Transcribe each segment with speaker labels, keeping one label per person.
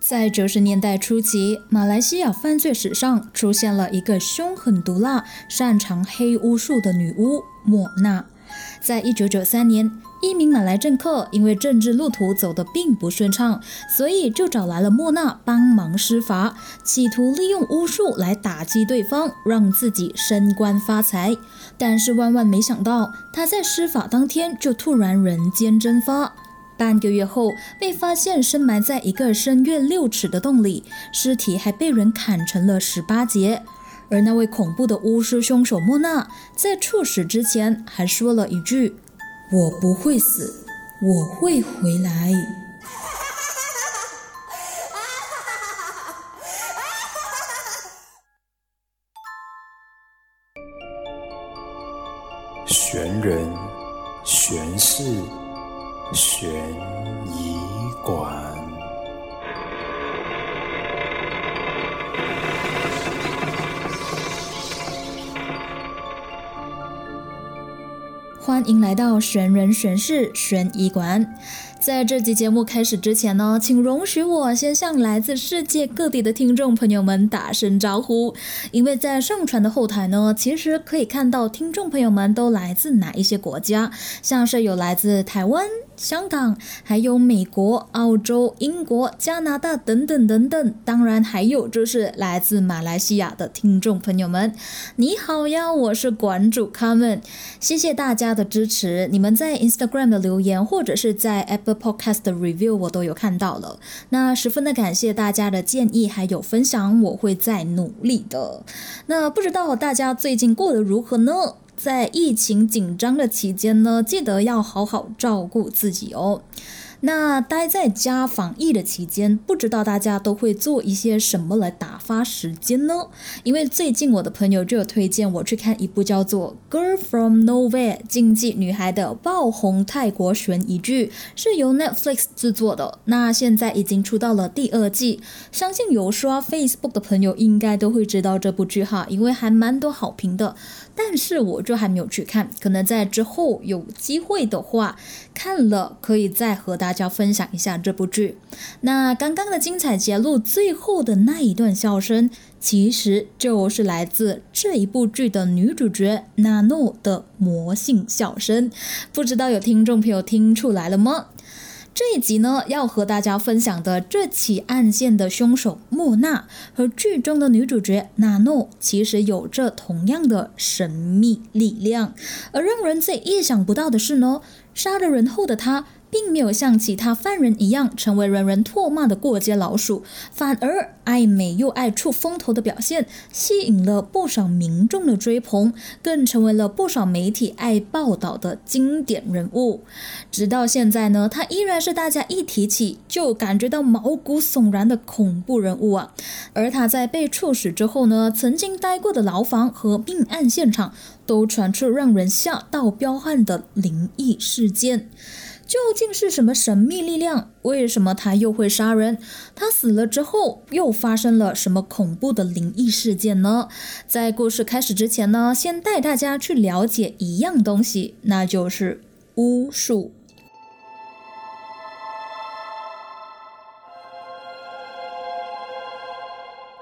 Speaker 1: 在九十年代初期，马来西亚犯罪史上出现了一个凶狠毒辣、擅长黑巫术的女巫莫娜。在一九九三年，一名马来政客因为政治路途走得并不顺畅，所以就找来了莫娜帮忙施法，企图利用巫术来打击对方，让自己升官发财。但是万万没想到，他在施法当天就突然人间蒸发。半个月后，被发现深埋在一个深约六尺的洞里，尸体还被人砍成了十八节。而那位恐怖的巫师凶手莫娜，在处死之前还说了一句：“我不会死，我会回来。”
Speaker 2: 玄人玄事。悬疑馆，
Speaker 1: 欢迎来到悬人悬事悬疑馆。在这集节目开始之前呢，请容许我先向来自世界各地的听众朋友们打声招呼。因为在上传的后台呢，其实可以看到听众朋友们都来自哪一些国家，像是有来自台湾。香港，还有美国、澳洲、英国、加拿大等等等等，当然还有就是来自马来西亚的听众朋友们，你好呀，我是馆主 Kam，谢谢大家的支持，你们在 Instagram 的留言或者是在 Apple Podcast 的 review 我都有看到了，那十分的感谢大家的建议还有分享，我会再努力的。那不知道大家最近过得如何呢？在疫情紧张的期间呢，记得要好好照顾自己哦。那待在家防疫的期间，不知道大家都会做一些什么来打发时间呢？因为最近我的朋友就有推荐我去看一部叫做《Girl from Nowhere》竞技女孩的爆红泰国悬疑剧，是由 Netflix 制作的。那现在已经出到了第二季，相信有刷 Facebook 的朋友应该都会知道这部剧哈，因为还蛮多好评的。但是我就还没有去看，可能在之后有机会的话看了，可以再和大家分享一下这部剧。那刚刚的精彩节录最后的那一段笑声，其实就是来自这一部剧的女主角娜诺的魔性笑声。不知道有听众朋友听出来了吗？这一集呢，要和大家分享的这起案件的凶手莫娜和剧中的女主角娜诺，其实有着同样的神秘力量。而让人最意想不到的是呢，杀了人后的她。并没有像其他犯人一样成为人人唾骂的过街老鼠，反而爱美又爱出风头的表现吸引了不少民众的追捧，更成为了不少媒体爱报道的经典人物。直到现在呢，他依然是大家一提起就感觉到毛骨悚然的恐怖人物啊！而他在被处死之后呢，曾经待过的牢房和命案现场都传出让人吓到彪悍的灵异事件。究竟是什么神秘力量？为什么他又会杀人？他死了之后又发生了什么恐怖的灵异事件呢？在故事开始之前呢，先带大家去了解一样东西，那就是巫术。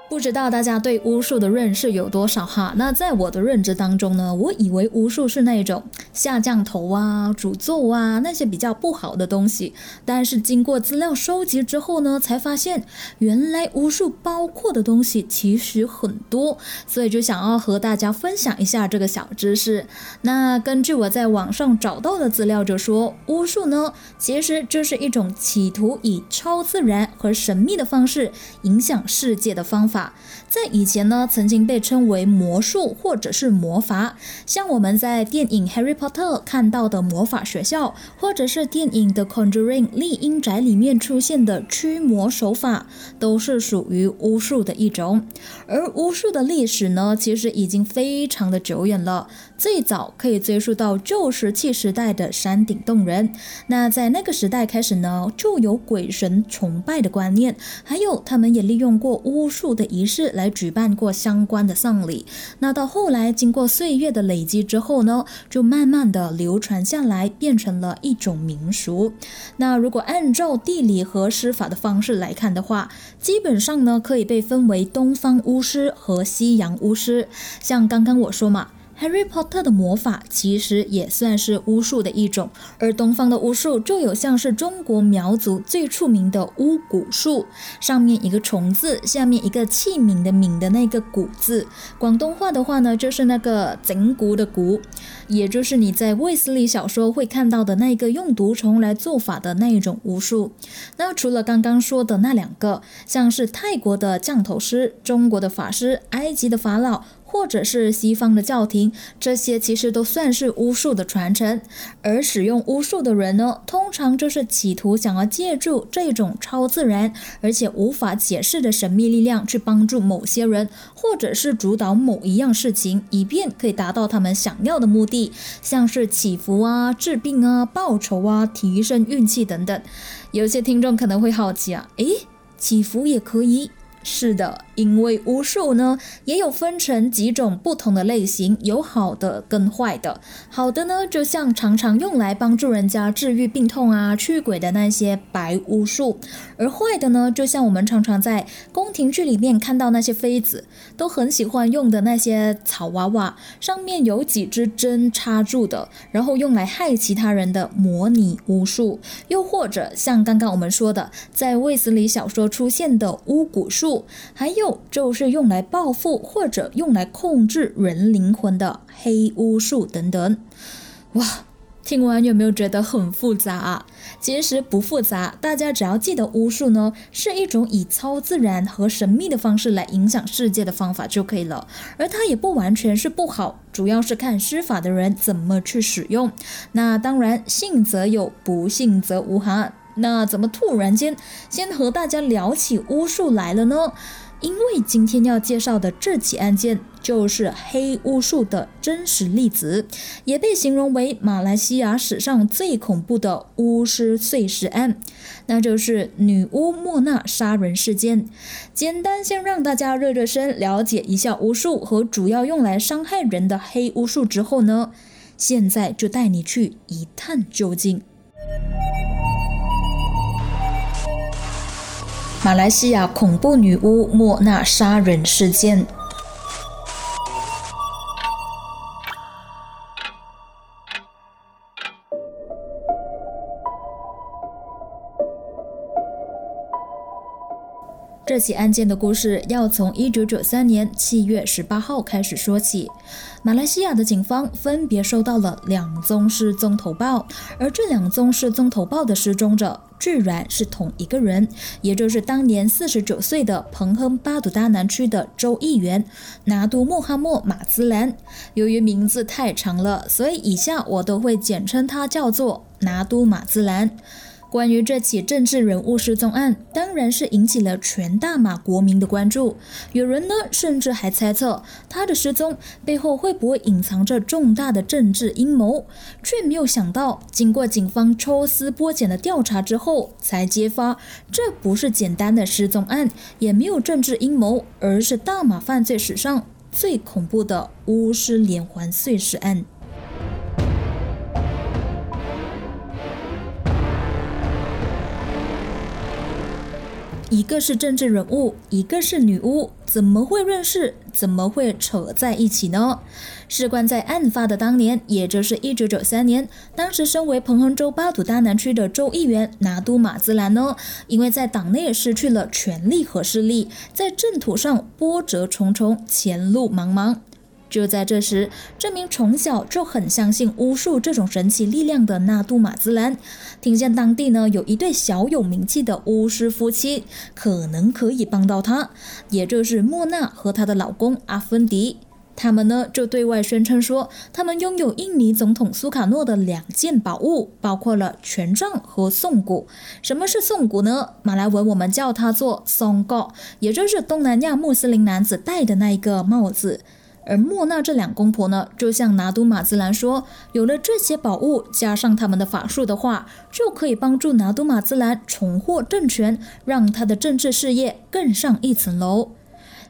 Speaker 1: 不知道大家对巫术的认识有多少哈？那在我的认知当中呢，我以为巫术是那种下降头啊、诅咒啊那些比较不好的东西。但是经过资料收集之后呢，才发现原来巫术包括的东西其实很多，所以就想要和大家分享一下这个小知识。那根据我在网上找到的资料就说，巫术呢其实就是一种企图以超自然和神秘的方式影响世界的方法。法在以前呢，曾经被称为魔术或者是魔法，像我们在电影《Harry Potter》看到的魔法学校，或者是电影《The Conjuring》丽婴宅里面出现的驱魔手法，都是属于巫术的一种。而巫术的历史呢，其实已经非常的久远了。最早可以追溯到旧石器时代的山顶洞人，那在那个时代开始呢，就有鬼神崇拜的观念，还有他们也利用过巫术的仪式来举办过相关的丧礼。那到后来，经过岁月的累积之后呢，就慢慢的流传下来，变成了一种民俗。那如果按照地理和施法的方式来看的话，基本上呢，可以被分为东方巫师和西洋巫师。像刚刚我说嘛。Harry Potter 的魔法其实也算是巫术的一种，而东方的巫术就有像是中国苗族最出名的巫蛊术，上面一个虫字，下面一个器皿的皿的那个蛊字。广东话的话呢，就是那个整蛊的蛊，也就是你在卫斯理小说会看到的那个用毒虫来做法的那一种巫术。那除了刚刚说的那两个，像是泰国的降头师、中国的法师、埃及的法老。或者是西方的教廷，这些其实都算是巫术的传承。而使用巫术的人呢，通常就是企图想要借助这种超自然而且无法解释的神秘力量，去帮助某些人，或者是主导某一样事情，以便可以达到他们想要的目的，像是祈福啊、治病啊、报仇啊、提升运气等等。有些听众可能会好奇啊，诶，祈福也可以？是的，因为巫术呢也有分成几种不同的类型，有好的跟坏的。好的呢，就像常常用来帮助人家治愈病痛啊、驱鬼的那些白巫术；而坏的呢，就像我们常常在宫廷剧里面看到那些妃子都很喜欢用的那些草娃娃，上面有几支针插住的，然后用来害其他人的模拟巫术；又或者像刚刚我们说的，在卫斯理小说出现的巫蛊术。还有就是用来报复或者用来控制人灵魂的黑巫术等等，哇！听完有没有觉得很复杂啊？其实不复杂，大家只要记得巫术呢是一种以超自然和神秘的方式来影响世界的方法就可以了。而它也不完全是不好，主要是看施法的人怎么去使用。那当然，信则有，不信则无哈。那怎么突然间先和大家聊起巫术来了呢？因为今天要介绍的这起案件就是黑巫术的真实例子，也被形容为马来西亚史上最恐怖的巫师碎尸案，那就是女巫莫娜杀人事件。简单先让大家热热身，了解一下巫术和主要用来伤害人的黑巫术之后呢，现在就带你去一探究竟。马来西亚恐怖女巫莫娜杀人事件。这起案件的故事要从一九九三年七月十八号开始说起。马来西亚的警方分别收到了两宗失踪投报，而这两宗失踪投报的失踪者居然是同一个人，也就是当年四十九岁的彭亨巴杜达南区的州议员拿督穆哈默马兹兰。由于名字太长了，所以以下我都会简称他叫做拿督马兹兰。关于这起政治人物失踪案，当然是引起了全大马国民的关注。有人呢，甚至还猜测他的失踪背后会不会隐藏着重大的政治阴谋，却没有想到，经过警方抽丝剥茧的调查之后，才揭发这不是简单的失踪案，也没有政治阴谋，而是大马犯罪史上最恐怖的巫师连环碎尸案。一个是政治人物，一个是女巫，怎么会认识？怎么会扯在一起呢？事关在案发的当年，也就是一九九三年，当时身为彭亨州巴杜大南区的州议员拿督马兹兰呢，因为在党内失去了权力和势力，在政土上波折重重，前路茫茫。就在这时，这名从小就很相信巫术这种神奇力量的纳杜马兹兰，听见当地呢有一对小有名气的巫师夫妻，可能可以帮到他，也就是莫娜和她的老公阿芬迪。他们呢就对外宣称说，他们拥有印尼总统苏卡诺的两件宝物，包括了权杖和颂骨。什么是颂骨呢？马来文我们叫它做松果，也就是东南亚穆斯林男子戴的那一个帽子。而莫娜这两公婆呢，就向拿督马兹兰说，有了这些宝物，加上他们的法术的话，就可以帮助拿督马兹兰重获政权，让他的政治事业更上一层楼。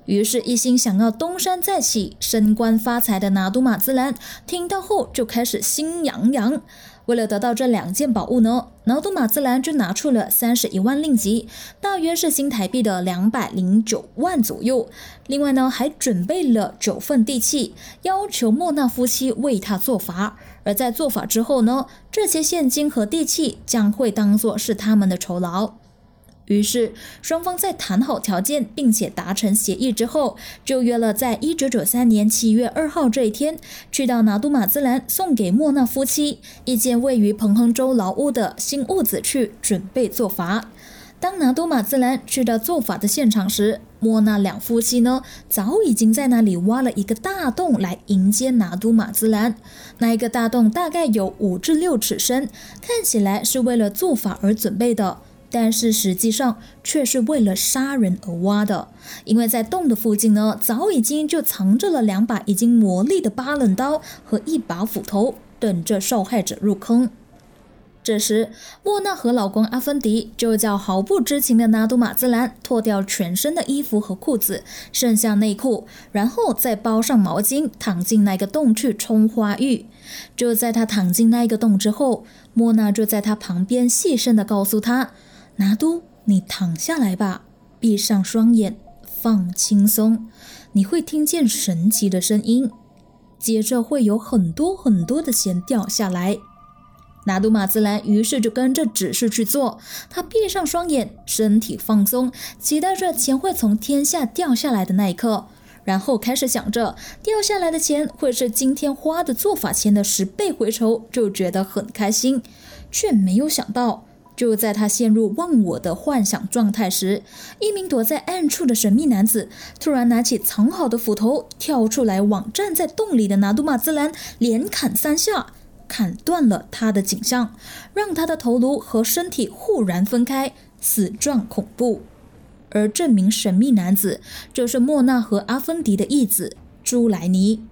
Speaker 1: 于是，一心想要东山再起、升官发财的拿督马兹兰听到后就开始心痒痒。为了得到这两件宝物呢，劳动马自兰就拿出了三十一万令吉，大约是新台币的两百零九万左右。另外呢，还准备了九份地契，要求莫纳夫妻为他做法。而在做法之后呢，这些现金和地契将会当做是他们的酬劳。于是，双方在谈好条件并且达成协议之后，就约了在一九九三年七月二号这一天，去到拿督马兹兰送给莫纳夫妻一间位于彭亨州劳屋的新屋子去准备做法。当拿督马兹兰去到做法的现场时，莫纳两夫妻呢早已经在那里挖了一个大洞来迎接拿督马兹兰。那一个大洞大概有五至六尺深，看起来是为了做法而准备的。但是实际上却是为了杀人而挖的，因为在洞的附近呢，早已经就藏着了两把已经磨砺的八棱刀和一把斧头，等着受害者入坑。这时，莫娜和老公阿芬迪就叫毫不知情的拿督马兹兰脱掉全身的衣服和裤子，剩下内裤，然后再包上毛巾，躺进那个洞去冲花浴。就在他躺进那个洞之后，莫娜就在他旁边细声的告诉他。拿督，你躺下来吧，闭上双眼，放轻松，你会听见神奇的声音，接着会有很多很多的钱掉下来。拿督马自兰于是就跟着指示去做，他闭上双眼，身体放松，期待着钱会从天下掉下来的那一刻，然后开始想着掉下来的钱会是今天花的做法钱的十倍回酬，就觉得很开心，却没有想到。就在他陷入忘我的幻想状态时，一名躲在暗处的神秘男子突然拿起藏好的斧头，跳出来往站在洞里的拿督马兹兰连砍三下，砍断了他的颈项，让他的头颅和身体忽然分开，死状恐怖。而这名神秘男子就是莫纳和阿芬迪的义子朱莱尼。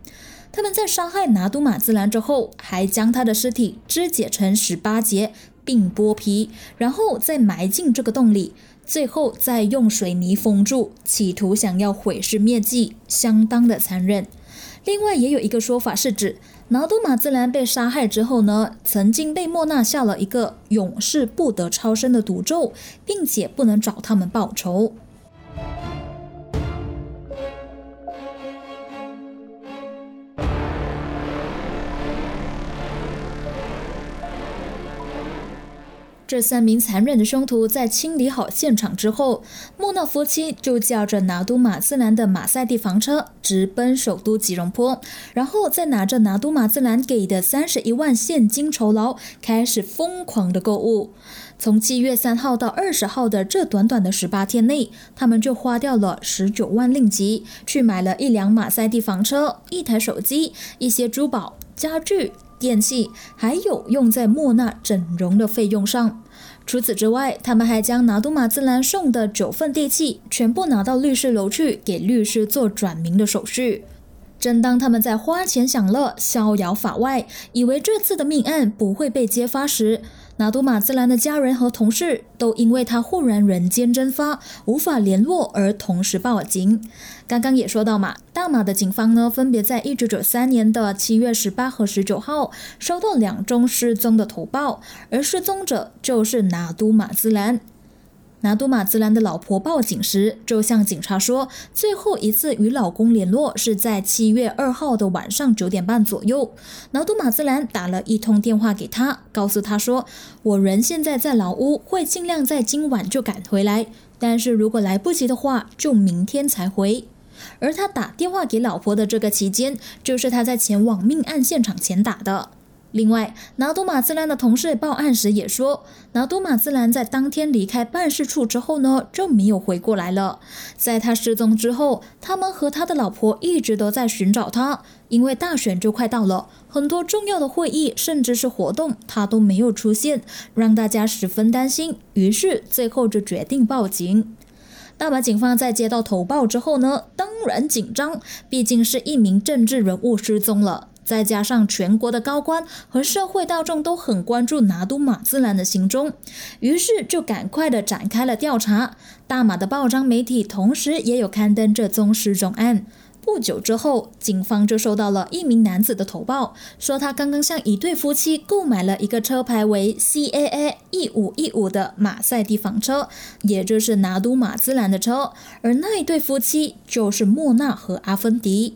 Speaker 1: 他们在杀害拿督马兹兰之后，还将他的尸体肢解成十八节。并剥皮，然后再埋进这个洞里，最后再用水泥封住，企图想要毁尸灭迹，相当的残忍。另外，也有一个说法是指，拿督马兹兰被杀害之后呢，曾经被莫娜下了一个永世不得超生的毒咒，并且不能找他们报仇。这三名残忍的凶徒在清理好现场之后，莫纳夫妻就驾着拿督马自兰的马赛蒂房车直奔首都吉隆坡，然后再拿着拿督马自兰给的三十一万现金酬劳，开始疯狂的购物。从七月三号到二十号的这短短的十八天内，他们就花掉了十九万令吉，去买了一辆马赛蒂房车、一台手机、一些珠宝、家具。电器，还有用在莫娜整容的费用上。除此之外，他们还将拿督马自兰送的九份地契全部拿到律师楼去，给律师做转名的手续。正当他们在花钱享乐、逍遥法外，以为这次的命案不会被揭发时，拿督马兹兰的家人和同事都因为他忽然人间蒸发、无法联络而同时报警。刚刚也说到嘛，大马的警方呢，分别在一九九三年的七月十八和十九号收到两宗失踪的投报，而失踪者就是拿督马兹兰。拿督马兹兰的老婆报警时，就向警察说，最后一次与老公联络是在七月二号的晚上九点半左右。拿督马兹兰打了一通电话给他，告诉他说：“我人现在在老屋，会尽量在今晚就赶回来，但是如果来不及的话，就明天才回。”而他打电话给老婆的这个期间，就是他在前往命案现场前打的。另外，拿督马兹兰的同事报案时也说，拿督马兹兰在当天离开办事处之后呢，就没有回过来了。在他失踪之后，他们和他的老婆一直都在寻找他，因为大选就快到了，很多重要的会议甚至是活动他都没有出现，让大家十分担心。于是最后就决定报警。大马警方在接到投报之后呢，当然紧张，毕竟是一名政治人物失踪了。再加上全国的高官和社会大众都很关注拿督马兹兰的行踪，于是就赶快的展开了调查。大马的报章媒体同时也有刊登这宗失踪案。不久之后，警方就收到了一名男子的投报，说他刚刚向一对夫妻购买了一个车牌为 CAA 一五一五的马赛蒂房车，也就是拿督马兹兰的车，而那一对夫妻就是莫娜和阿芬迪。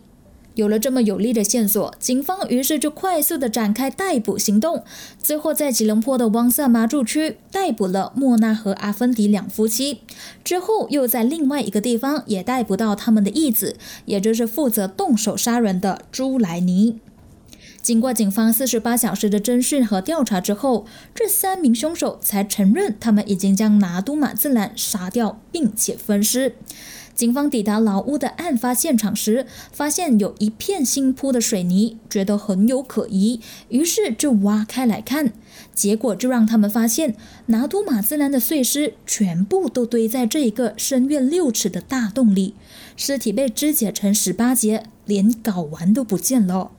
Speaker 1: 有了这么有力的线索，警方于是就快速的展开逮捕行动。最后在吉隆坡的汪萨麻住区逮捕了莫娜和阿芬迪两夫妻，之后又在另外一个地方也逮捕到他们的义子，也就是负责动手杀人的朱莱尼。经过警方四十八小时的侦讯和调查之后，这三名凶手才承认他们已经将拿督马自兰杀掉，并且分尸。警方抵达老屋的案发现场时，发现有一片新铺的水泥，觉得很有可疑，于是就挖开来看，结果就让他们发现拿督马兹兰的碎尸全部都堆在这一个深约六尺的大洞里，尸体被肢解成十八节，连睾丸都不见了。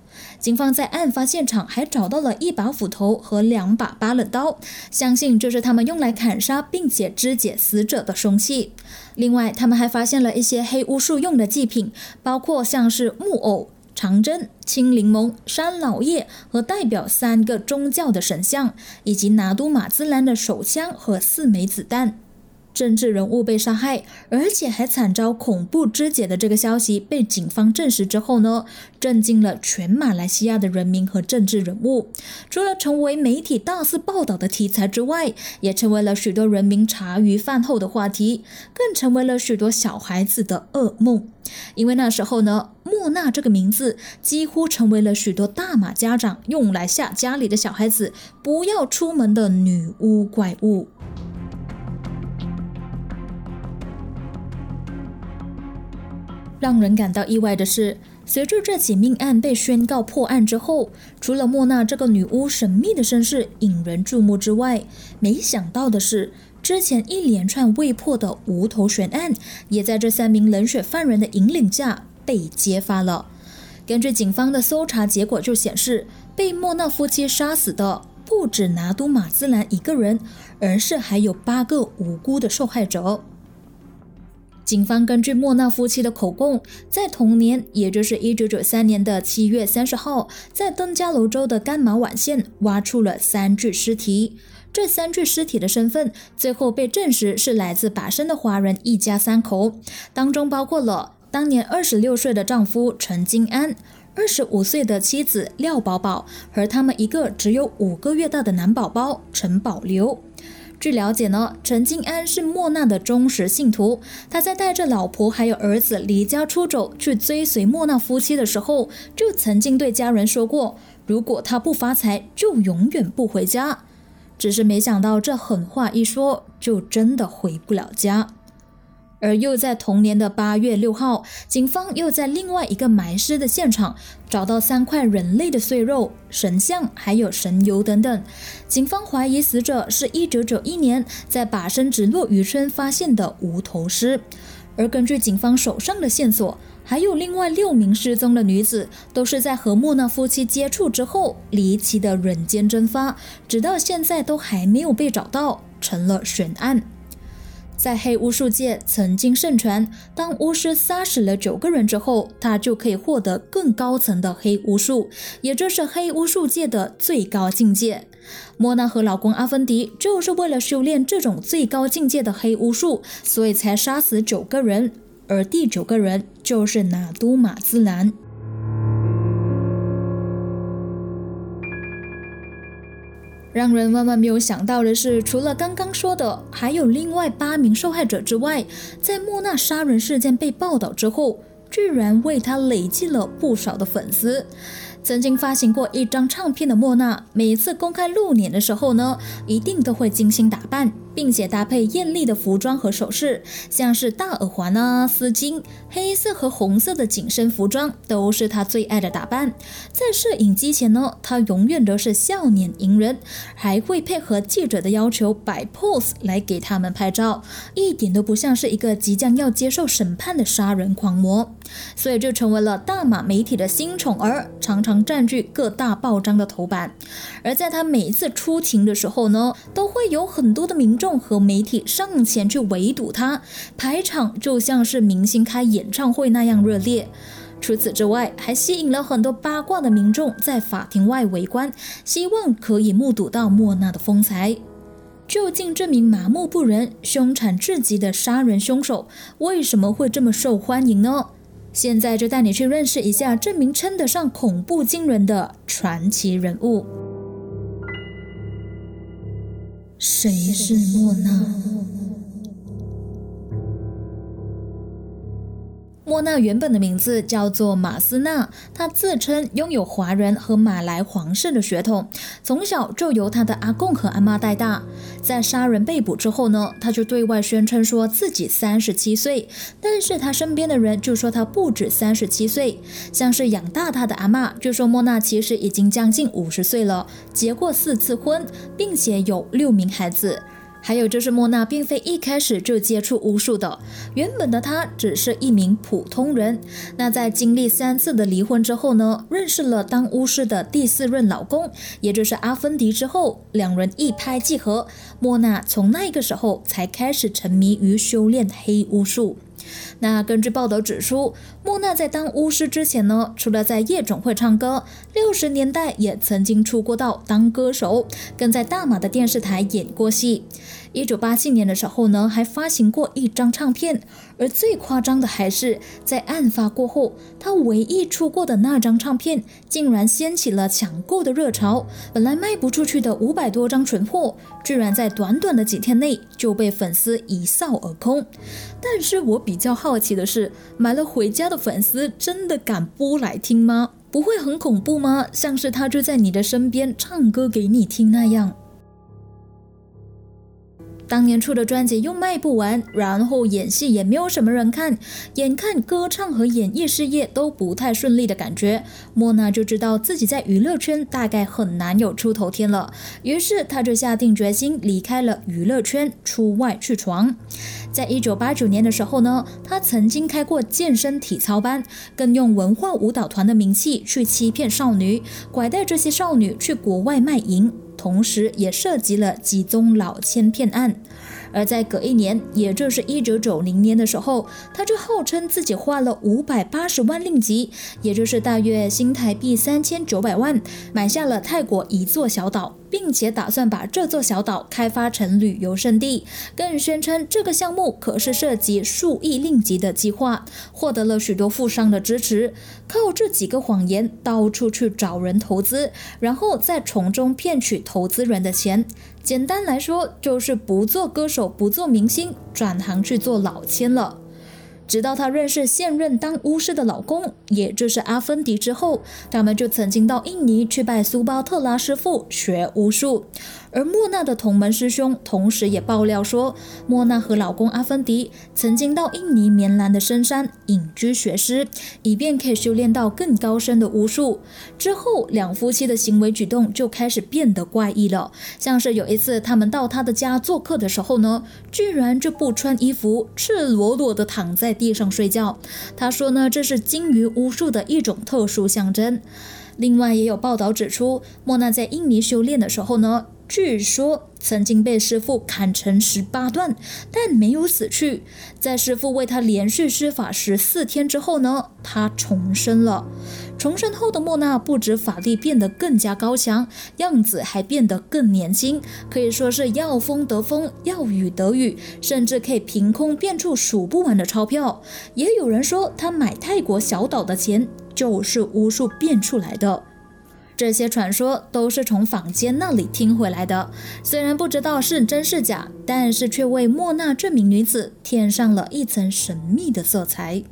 Speaker 1: 警方在案发现场还找到了一把斧头和两把巴冷刀，相信这是他们用来砍杀并且肢解死者的凶器。另外，他们还发现了一些黑巫术用的祭品，包括像是木偶、长针、青柠檬、山老叶和代表三个宗教的神像，以及拿督马兹兰的手枪和四枚子弹。政治人物被杀害，而且还惨遭恐怖肢解的这个消息被警方证实之后呢，震惊了全马来西亚的人民和政治人物。除了成为媒体大肆报道的题材之外，也成为了许多人民茶余饭后的话题，更成为了许多小孩子的噩梦。因为那时候呢，莫娜这个名字几乎成为了许多大马家长用来吓家里的小孩子不要出门的女巫怪物。让人感到意外的是，随着这起命案被宣告破案之后，除了莫娜这个女巫神秘的身世引人注目之外，没想到的是，之前一连串未破的无头悬案，也在这三名冷血犯人的引领下被揭发了。根据警方的搜查结果就显示，被莫娜夫妻杀死的不止拿督马兹兰一个人，而是还有八个无辜的受害者。警方根据莫纳夫妻的口供，在同年，也就是一九九三年的七月三十号，在登嘉楼州的干马碗县挖出了三具尸体。这三具尸体的身份最后被证实是来自把生的华人一家三口，当中包括了当年二十六岁的丈夫陈金安、二十五岁的妻子廖宝宝和他们一个只有五个月大的男宝宝陈宝留。据了解呢，陈静安是莫娜的忠实信徒。他在带着老婆还有儿子离家出走去追随莫娜夫妻的时候，就曾经对家人说过，如果他不发财，就永远不回家。只是没想到这狠话一说，就真的回不了家。而又在同年的八月六号，警方又在另外一个埋尸的现场找到三块人类的碎肉、神像，还有神油等等。警方怀疑死者是一九九一年在把生直落渔村发现的无头尸。而根据警方手上的线索，还有另外六名失踪的女子，都是在和莫娜夫妻接触之后离奇的人间蒸发，直到现在都还没有被找到，成了悬案。在黑巫术界曾经盛传，当巫师杀死了九个人之后，他就可以获得更高层的黑巫术，也就是黑巫术界的最高境界。莫娜和老公阿芬迪就是为了修炼这种最高境界的黑巫术，所以才杀死九个人，而第九个人就是拿督马兹兰。让人万万没有想到的是，除了刚刚说的，还有另外八名受害者之外，在莫娜杀人事件被报道之后，居然为他累积了不少的粉丝。曾经发行过一张唱片的莫娜，每次公开露脸的时候呢，一定都会精心打扮。并且搭配艳丽的服装和首饰，像是大耳环啊、丝巾、黑色和红色的紧身服装，都是她最爱的打扮。在摄影机前呢，她永远都是笑脸迎人，还会配合记者的要求摆 pose 来给他们拍照，一点都不像是一个即将要接受审判的杀人狂魔。所以就成为了大马媒体的新宠儿，常常占据各大报章的头版。而在他每一次出庭的时候呢，都会有很多的民众和媒体上前去围堵他，排场就像是明星开演唱会那样热烈。除此之外，还吸引了很多八卦的民众在法庭外围观，希望可以目睹到莫娜的风采。究竟这名麻木不仁、凶残至极的杀人凶手为什么会这么受欢迎呢？现在就带你去认识一下这名称得上恐怖惊人的传奇人物。谁是莫娜？莫娜原本的名字叫做马斯纳，她自称拥有华人和马来皇室的血统，从小就由她的阿公和阿妈带大。在杀人被捕之后呢，她就对外宣称说自己三十七岁，但是她身边的人就说她不止三十七岁，像是养大她的阿妈就说莫娜其实已经将近五十岁了，结过四次婚，并且有六名孩子。还有就是莫娜并非一开始就接触巫术的，原本的她只是一名普通人。那在经历三次的离婚之后呢，认识了当巫师的第四任老公，也就是阿芬迪之后，两人一拍即合。莫娜从那个时候才开始沉迷于修炼黑巫术。那根据报道指出，莫娜在当巫师之前呢，除了在夜总会唱歌，六十年代也曾经出过道当歌手，更在大马的电视台演过戏。一九八七年的时候呢，还发行过一张唱片。而最夸张的还是在案发过后，他唯一出过的那张唱片，竟然掀起了抢购的热潮。本来卖不出去的五百多张存货，居然在短短的几天内就被粉丝一扫而空。但是我比较好奇的是，买了回家的粉丝真的敢播来听吗？不会很恐怖吗？像是他就在你的身边唱歌给你听那样。当年出的专辑又卖不完，然后演戏也没有什么人看，眼看歌唱和演艺事业都不太顺利的感觉，莫娜就知道自己在娱乐圈大概很难有出头天了，于是她就下定决心离开了娱乐圈，出外去闯。在一九八九年的时候呢，她曾经开过健身体操班，更用文化舞蹈团的名气去欺骗少女，拐带这些少女去国外卖淫。同时，也涉及了几宗老千骗案。而在隔一年，也就是一九九零年的时候，他就号称自己花了五百八十万令吉，也就是大约新台币三千九百万，买下了泰国一座小岛。并且打算把这座小岛开发成旅游胜地，更宣称这个项目可是涉及数亿令吉的计划，获得了许多富商的支持。靠这几个谎言到处去找人投资，然后再从中骗取投资人的钱。简单来说，就是不做歌手，不做明星，转行去做老千了。直到她认识现任当巫师的老公，也就是阿芬迪之后，他们就曾经到印尼去拜苏巴特拉师傅学巫术。而莫娜的同门师兄，同时也爆料说，莫娜和老公阿芬迪曾经到印尼棉兰的深山隐居学师，以便可以修炼到更高深的巫术。之后，两夫妻的行为举动就开始变得怪异了，像是有一次他们到他的家做客的时候呢，居然就不穿衣服，赤裸裸的躺在地上睡觉。他说呢，这是金鱼巫术的一种特殊象征。另外，也有报道指出，莫娜在印尼修炼的时候呢。据说曾经被师傅砍成十八段，但没有死去。在师傅为他连续施法十四天之后呢，他重生了。重生后的莫娜不止法力变得更加高强，样子还变得更年轻，可以说是要风得风，要雨得雨，甚至可以凭空变出数不完的钞票。也有人说，他买泰国小岛的钱就是巫术变出来的。这些传说都是从坊间那里听回来的，虽然不知道是真是假，但是却为莫娜这名女子添上了一层神秘的色彩。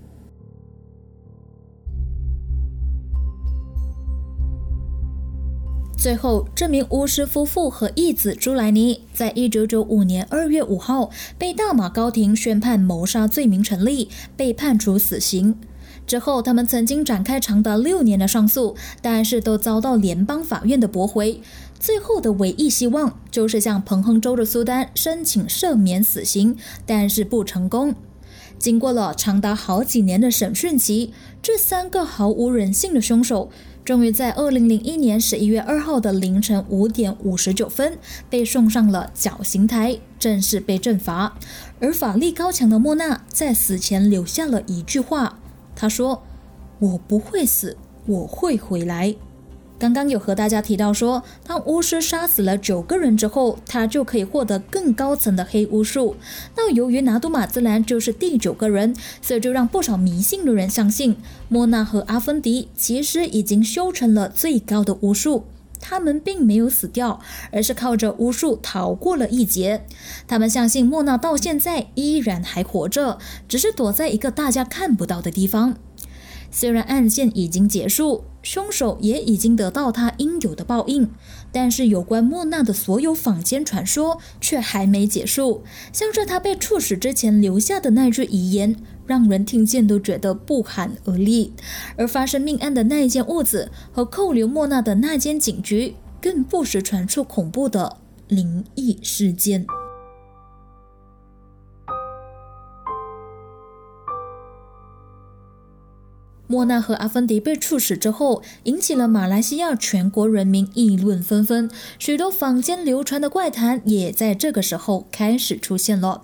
Speaker 1: 最后，这名巫师夫妇和义子朱莱尼，在一九九五年二月五号被大马高庭宣判谋杀罪名成立，被判处死刑。之后，他们曾经展开长达六年的上诉，但是都遭到联邦法院的驳回。最后的唯一希望就是向彭亨州的苏丹申请赦免死刑，但是不成功。经过了长达好几年的审讯期，这三个毫无人性的凶手。终于在二零零一年十一月二号的凌晨五点五十九分被送上了绞刑台，正式被正罚。而法力高强的莫娜在死前留下了一句话：“他说，我不会死，我会回来。”刚刚有和大家提到说，当巫师杀死了九个人之后，他就可以获得更高层的黑巫术。那由于拿督马兹兰就是第九个人，所以就让不少迷信的人相信，莫娜和阿芬迪其实已经修成了最高的巫术，他们并没有死掉，而是靠着巫术逃过了一劫。他们相信莫娜到现在依然还活着，只是躲在一个大家看不到的地方。虽然案件已经结束，凶手也已经得到他应有的报应，但是有关莫娜的所有坊间传说却还没结束。像是他被处死之前留下的那句遗言，让人听见都觉得不寒而栗。而发生命案的那一间屋子和扣留莫娜的那间警局，更不时传出恐怖的灵异事件。莫娜和阿芬迪被处死之后，引起了马来西亚全国人民议论纷纷，许多坊间流传的怪谈也在这个时候开始出现了。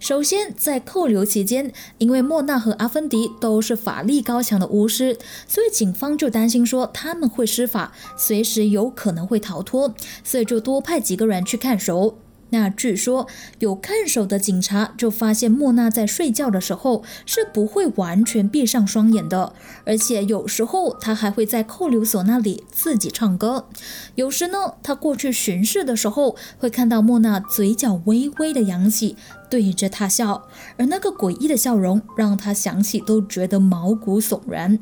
Speaker 1: 首先，在扣留期间，因为莫娜和阿芬迪都是法力高强的巫师，所以警方就担心说他们会施法，随时有可能会逃脱，所以就多派几个人去看守。那据说有看守的警察就发现莫娜在睡觉的时候是不会完全闭上双眼的，而且有时候他还会在扣留所那里自己唱歌。有时呢，他过去巡视的时候会看到莫娜嘴角微微的扬起，对着他笑，而那个诡异的笑容让他想起都觉得毛骨悚然。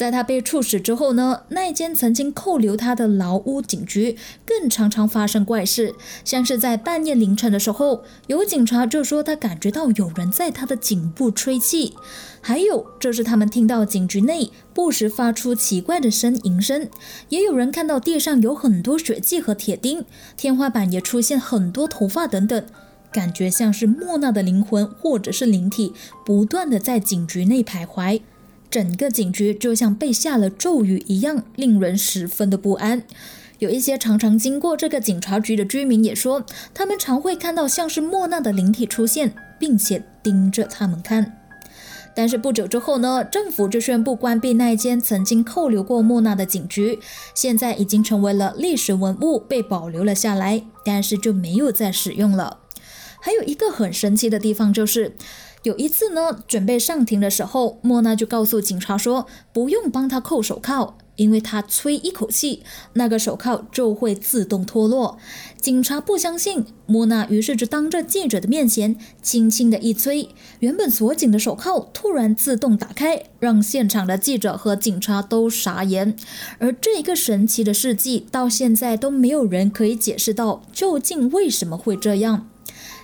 Speaker 1: 在他被处死之后呢，那间曾经扣留他的牢屋警局更常常发生怪事，像是在半夜凌晨的时候，有警察就说他感觉到有人在他的颈部吹气，还有就是他们听到警局内不时发出奇怪的呻吟声，也有人看到地上有很多血迹和铁钉，天花板也出现很多头发等等，感觉像是莫娜的灵魂或者是灵体不断的在警局内徘徊。整个警局就像被下了咒语一样，令人十分的不安。有一些常常经过这个警察局的居民也说，他们常会看到像是莫娜的灵体出现，并且盯着他们看。但是不久之后呢，政府就宣布关闭那间曾经扣留过莫娜的警局，现在已经成为了历史文物，被保留了下来，但是就没有再使用了。还有一个很神奇的地方就是。有一次呢，准备上庭的时候，莫娜就告诉警察说：“不用帮他扣手铐，因为他吹一口气，那个手铐就会自动脱落。”警察不相信莫娜，于是就当着记者的面前轻轻的一吹，原本锁紧的手铐突然自动打开，让现场的记者和警察都傻眼。而这一个神奇的事迹，到现在都没有人可以解释到究竟为什么会这样。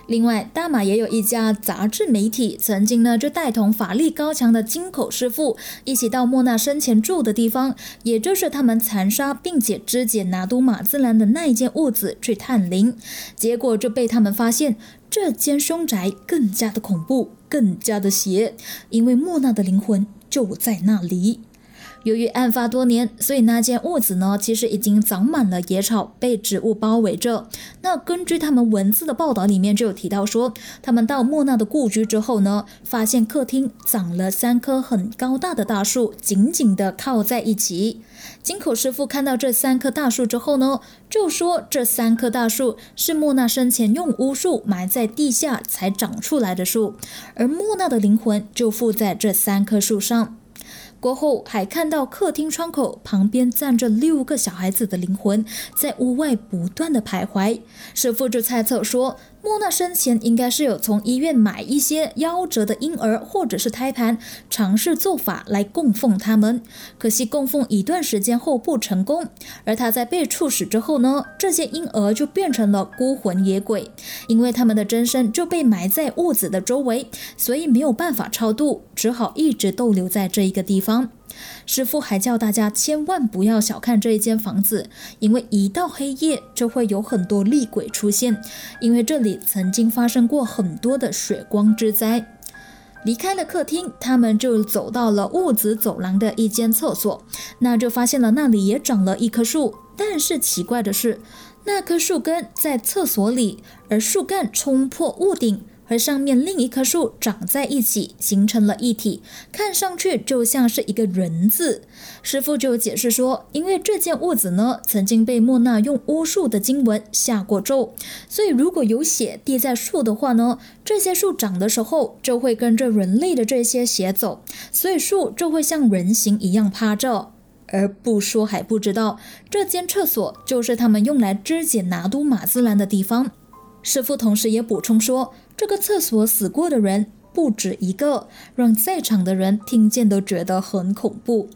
Speaker 1: 另外，大马也有一家杂志媒体，曾经呢就带同法力高强的金口师傅一起到莫娜生前住的地方，也就是他们残杀并且肢解拿督马兹兰的那一间屋子去探灵，结果就被他们发现，这间凶宅更加的恐怖，更加的邪，因为莫娜的灵魂就在那里。由于案发多年，所以那间屋子呢，其实已经长满了野草，被植物包围着。那根据他们文字的报道里面就有提到说，他们到莫娜的故居之后呢，发现客厅长了三棵很高大的大树，紧紧的靠在一起。金口师傅看到这三棵大树之后呢，就说这三棵大树是莫娜生前用巫术埋在地下才长出来的树，而莫娜的灵魂就附在这三棵树上。过后还看到客厅窗口旁边站着六个小孩子的灵魂，在屋外不断的徘徊。师傅就猜测说，莫娜生前应该是有从医院买一些夭折的婴儿或者是胎盘，尝试做法来供奉他们。可惜供奉一段时间后不成功，而他在被处死之后呢，这些婴儿就变成了孤魂野鬼，因为他们的真身就被埋在屋子的周围，所以没有办法超度，只好一直逗留在这一个地方。师傅还叫大家千万不要小看这一间房子，因为一到黑夜就会有很多厉鬼出现，因为这里曾经发生过很多的血光之灾。离开了客厅，他们就走到了屋子走廊的一间厕所，那就发现了那里也长了一棵树，但是奇怪的是，那棵树根在厕所里，而树干冲破屋顶。和上面另一棵树长在一起，形成了一体，看上去就像是一个人字。师傅就解释说，因为这间屋子呢，曾经被莫娜用巫术的经文下过咒，所以如果有血滴在树的话呢，这些树长的时候就会跟着人类的这些血走，所以树就会像人形一样趴着。而不说还不知道，这间厕所就是他们用来肢解拿督马兹兰的地方。师傅同时也补充说。这个厕所死过的人不止一个，让在场的人听见都觉得很恐怖。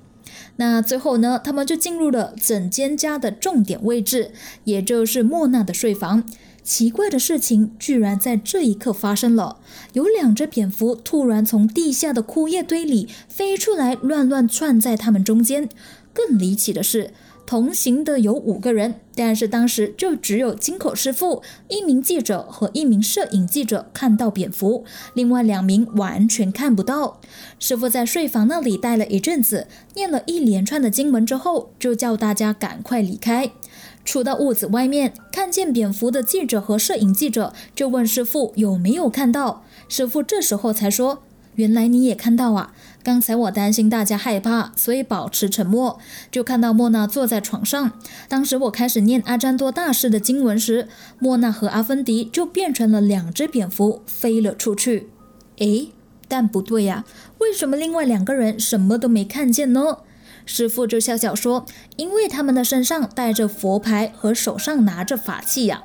Speaker 1: 那最后呢，他们就进入了整间家的重点位置，也就是莫娜的睡房。奇怪的事情居然在这一刻发生了，有两只蝙蝠突然从地下的枯叶堆里飞出来，乱乱窜在他们中间。更离奇的是。同行的有五个人，但是当时就只有金口师傅、一名记者和一名摄影记者看到蝙蝠，另外两名完全看不到。师傅在睡房那里待了一阵子，念了一连串的经文之后，就叫大家赶快离开。出到屋子外面，看见蝙蝠的记者和摄影记者就问师傅有没有看到，师傅这时候才说：“原来你也看到啊。”刚才我担心大家害怕，所以保持沉默。就看到莫娜坐在床上。当时我开始念阿占多大师的经文时，莫娜和阿芬迪就变成了两只蝙蝠飞了出去。诶，但不对呀，为什么另外两个人什么都没看见呢？师傅就笑笑说：“因为他们的身上带着佛牌和手上拿着法器呀。”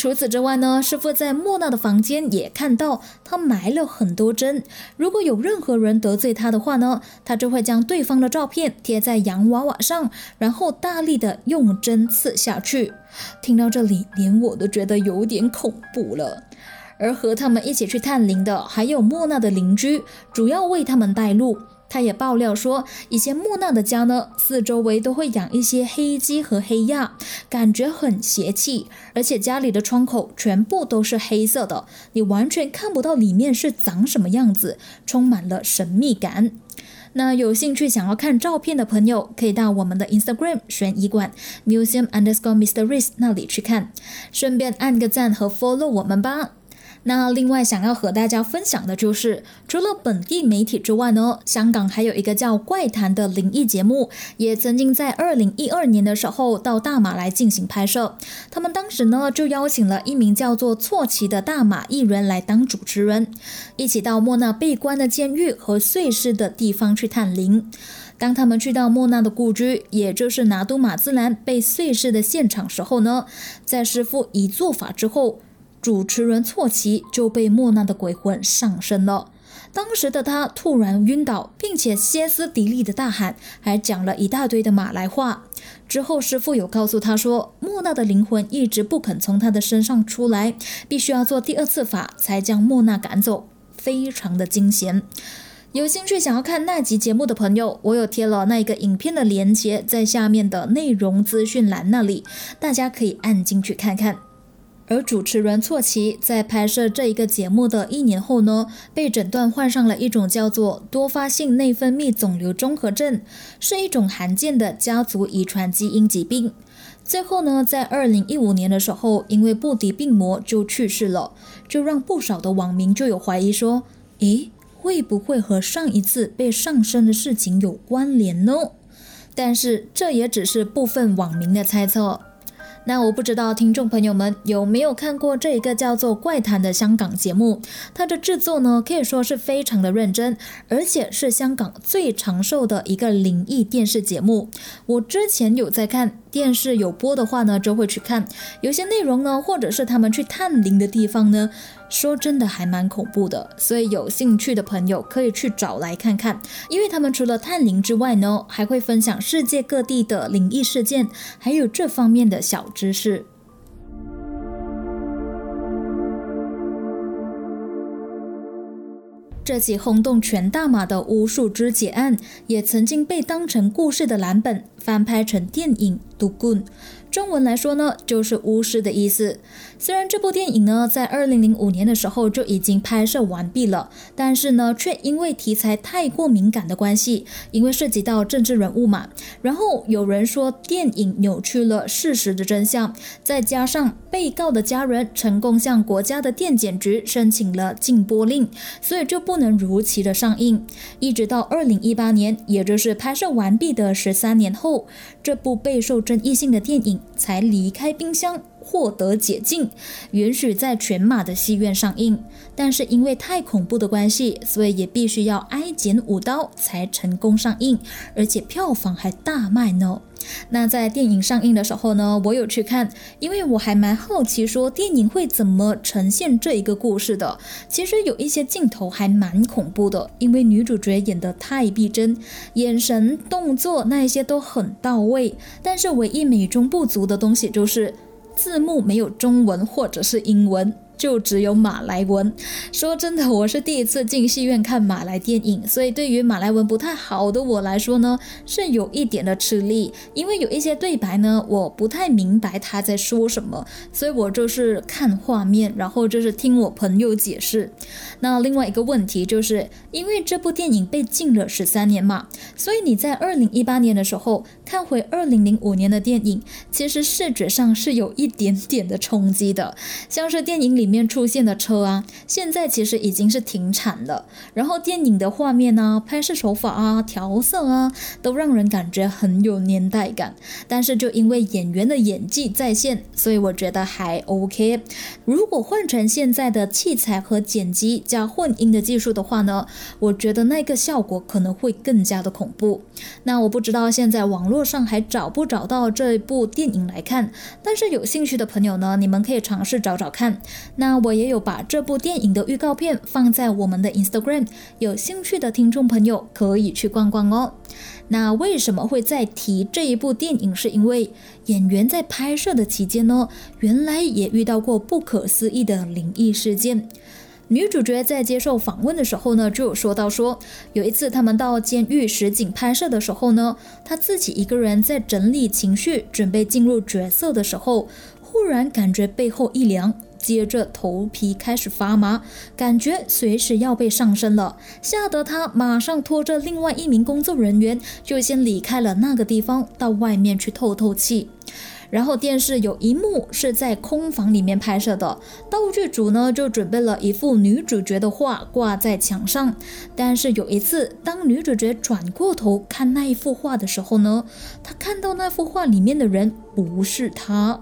Speaker 1: 除此之外呢，师傅在莫娜的房间也看到他埋了很多针。如果有任何人得罪他的话呢，他就会将对方的照片贴在洋娃娃上，然后大力的用针刺下去。听到这里，连我都觉得有点恐怖了。而和他们一起去探灵的还有莫娜的邻居，主要为他们带路。他也爆料说，以前木娜的家呢，四周围都会养一些黑鸡和黑鸭，感觉很邪气，而且家里的窗口全部都是黑色的，你完全看不到里面是长什么样子，充满了神秘感。那有兴趣想要看照片的朋友，可以到我们的 Instagram 悬疑馆 Museum Underscore Mysteries 那里去看，顺便按个赞和 follow 我们吧。那另外想要和大家分享的就是，除了本地媒体之外呢，香港还有一个叫《怪谈》的灵异节目，也曾经在二零一二年的时候到大马来进行拍摄。他们当时呢就邀请了一名叫做错奇的大马艺人来当主持人，一起到莫娜被关的监狱和碎尸的地方去探灵。当他们去到莫娜的故居，也就是拿督马兹兰被碎尸的现场时候呢，在师傅一做法之后。主持人错奇就被莫娜的鬼魂上身了。当时的他突然晕倒，并且歇斯底里的大喊，还讲了一大堆的马来话。之后师傅有告诉他说，莫娜的灵魂一直不肯从他的身上出来，必须要做第二次法才将莫娜赶走，非常的惊险。有兴趣想要看那集节目的朋友，我有贴了那个影片的链接在下面的内容资讯栏那里，大家可以按进去看看。而主持人错奇在拍摄这一个节目的一年后呢，被诊断患上了一种叫做多发性内分泌肿瘤综合症，是一种罕见的家族遗传基因疾病。最后呢，在二零一五年的时候，因为不敌病魔就去世了，就让不少的网民就有怀疑说：，诶，会不会和上一次被上身的事情有关联呢？但是这也只是部分网民的猜测。那我不知道听众朋友们有没有看过这一个叫做《怪谈》的香港节目？它的制作呢可以说是非常的认真，而且是香港最长寿的一个灵异电视节目。我之前有在看电视有播的话呢，就会去看。有些内容呢，或者是他们去探灵的地方呢。说真的还蛮恐怖的，所以有兴趣的朋友可以去找来看看，因为他们除了探灵之外呢，还会分享世界各地的灵异事件，还有这方面的小知识。这起轰动全大马的巫术肢解案，也曾经被当成故事的蓝本翻拍成电影《毒棍》。中文来说呢，就是巫师的意思。虽然这部电影呢，在二零零五年的时候就已经拍摄完毕了，但是呢，却因为题材太过敏感的关系，因为涉及到政治人物嘛，然后有人说电影扭曲了事实的真相，再加上被告的家人成功向国家的电检局申请了禁播令，所以就不能如期的上映。一直到二零一八年，也就是拍摄完毕的十三年后，这部备受争议性的电影。才离开冰箱，获得解禁，允许在全马的戏院上映。但是因为太恐怖的关系，所以也必须要挨剪五刀才成功上映，而且票房还大卖呢。那在电影上映的时候呢，我有去看，因为我还蛮好奇，说电影会怎么呈现这一个故事的。其实有一些镜头还蛮恐怖的，因为女主角演得太逼真，眼神、动作那些都很到位。但是唯一美中不足的东西就是字幕没有中文或者是英文。就只有马来文。说真的，我是第一次进戏院看马来电影，所以对于马来文不太好的我来说呢，是有一点的吃力。因为有一些对白呢，我不太明白他在说什么，所以我就是看画面，然后就是听我朋友解释。那另外一个问题就是，因为这部电影被禁了十三年嘛，所以你在二零一八年的时候看回二零零五年的电影，其实视觉上是有一点点的冲击的，像是电影里。里面出现的车啊，现在其实已经是停产了。然后电影的画面啊、拍摄手法啊、调色啊，都让人感觉很有年代感。但是就因为演员的演技在线，所以我觉得还 OK。如果换成现在的器材和剪辑加混音的技术的话呢，我觉得那个效果可能会更加的恐怖。那我不知道现在网络上还找不找到这部电影来看，但是有兴趣的朋友呢，你们可以尝试找找看。那我也有把这部电影的预告片放在我们的 Instagram，有兴趣的听众朋友可以去逛逛哦。那为什么会再提这一部电影？是因为演员在拍摄的期间呢，原来也遇到过不可思议的灵异事件。女主角在接受访问的时候呢，就有说到说，有一次他们到监狱实景拍摄的时候呢，她自己一个人在整理情绪，准备进入角色的时候，忽然感觉背后一凉。接着头皮开始发麻，感觉随时要被上身了，吓得他马上拖着另外一名工作人员就先离开了那个地方，到外面去透透气。然后电视有一幕是在空房里面拍摄的，道具组呢就准备了一幅女主角的画挂在墙上，但是有一次当女主角转过头看那一幅画的时候呢，她看到那幅画里面的人不是她。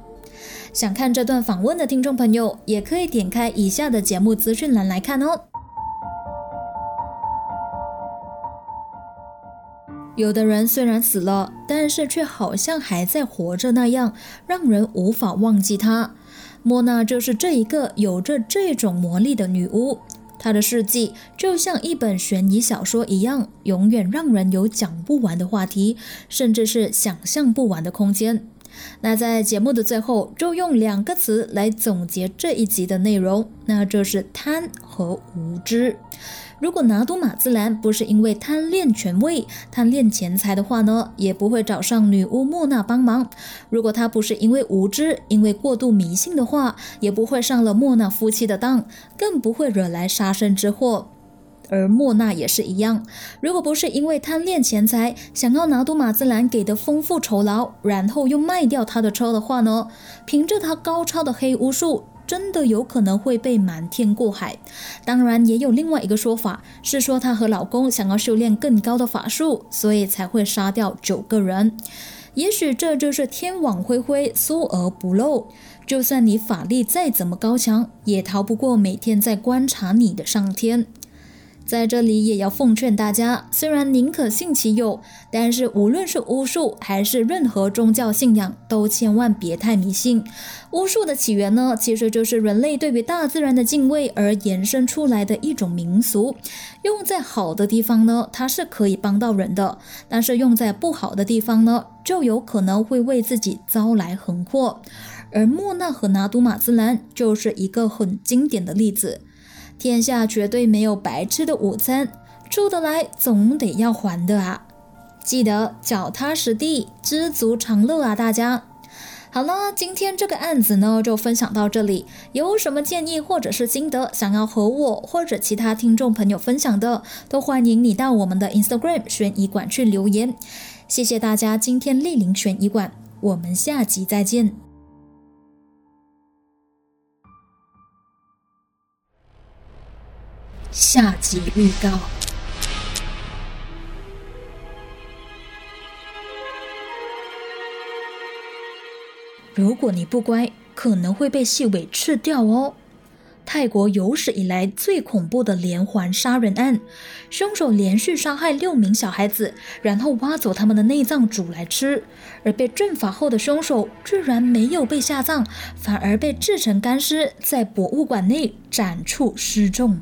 Speaker 1: 想看这段访问的听众朋友，也可以点开以下的节目资讯栏来看哦。有的人虽然死了，但是却好像还在活着那样，让人无法忘记她。莫娜就是这一个有着这种魔力的女巫，她的事迹就像一本悬疑小说一样，永远让人有讲不完的话题，甚至是想象不完的空间。那在节目的最后，就用两个词来总结这一集的内容，那就是贪和无知。如果拿督马兹兰不是因为贪恋权位、贪恋钱财的话呢，也不会找上女巫莫娜帮忙；如果他不是因为无知、因为过度迷信的话，也不会上了莫娜夫妻的当，更不会惹来杀身之祸。而莫娜也是一样，如果不是因为贪恋钱财，想要拿督马兹兰给的丰富酬劳，然后又卖掉他的车的话呢？凭着他高超的黑巫术，真的有可能会被瞒天过海。当然，也有另外一个说法，是说她和老公想要修炼更高的法术，所以才会杀掉九个人。也许这就是天网恢恢，疏而不漏。就算你法力再怎么高强，也逃不过每天在观察你的上天。在这里也要奉劝大家，虽然宁可信其有，但是无论是巫术还是任何宗教信仰，都千万别太迷信。巫术的起源呢，其实就是人类对于大自然的敬畏而延伸出来的一种民俗。用在好的地方呢，它是可以帮到人的；但是用在不好的地方呢，就有可能会为自己招来横祸。而莫纳和拿督马兹兰就是一个很经典的例子。天下绝对没有白吃的午餐，出得来总得要还的啊！记得脚踏实地，知足常乐啊！大家，好了，今天这个案子呢就分享到这里。有什么建议或者是心得，想要和我或者其他听众朋友分享的，都欢迎你到我们的 Instagram 悬疑馆去留言。谢谢大家今天莅临悬疑馆，我们下集再见。下集预告：如果你不乖，可能会被细尾吃掉哦。泰国有史以来最恐怖的连环杀人案，凶手连续杀害六名小孩子，然后挖走他们的内脏煮来吃。而被正法后的凶手居然没有被下葬，反而被制成干尸，在博物馆内展出示众。